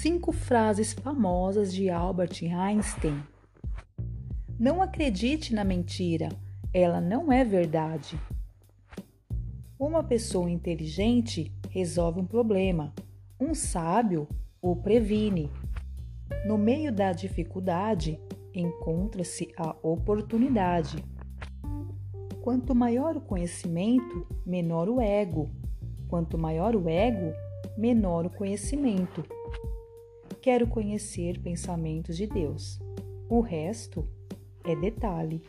Cinco frases famosas de Albert Einstein. Não acredite na mentira, ela não é verdade. Uma pessoa inteligente resolve um problema, um sábio o previne. No meio da dificuldade encontra-se a oportunidade. Quanto maior o conhecimento, menor o ego. Quanto maior o ego, menor o conhecimento. Quero conhecer pensamentos de Deus. O resto é detalhe.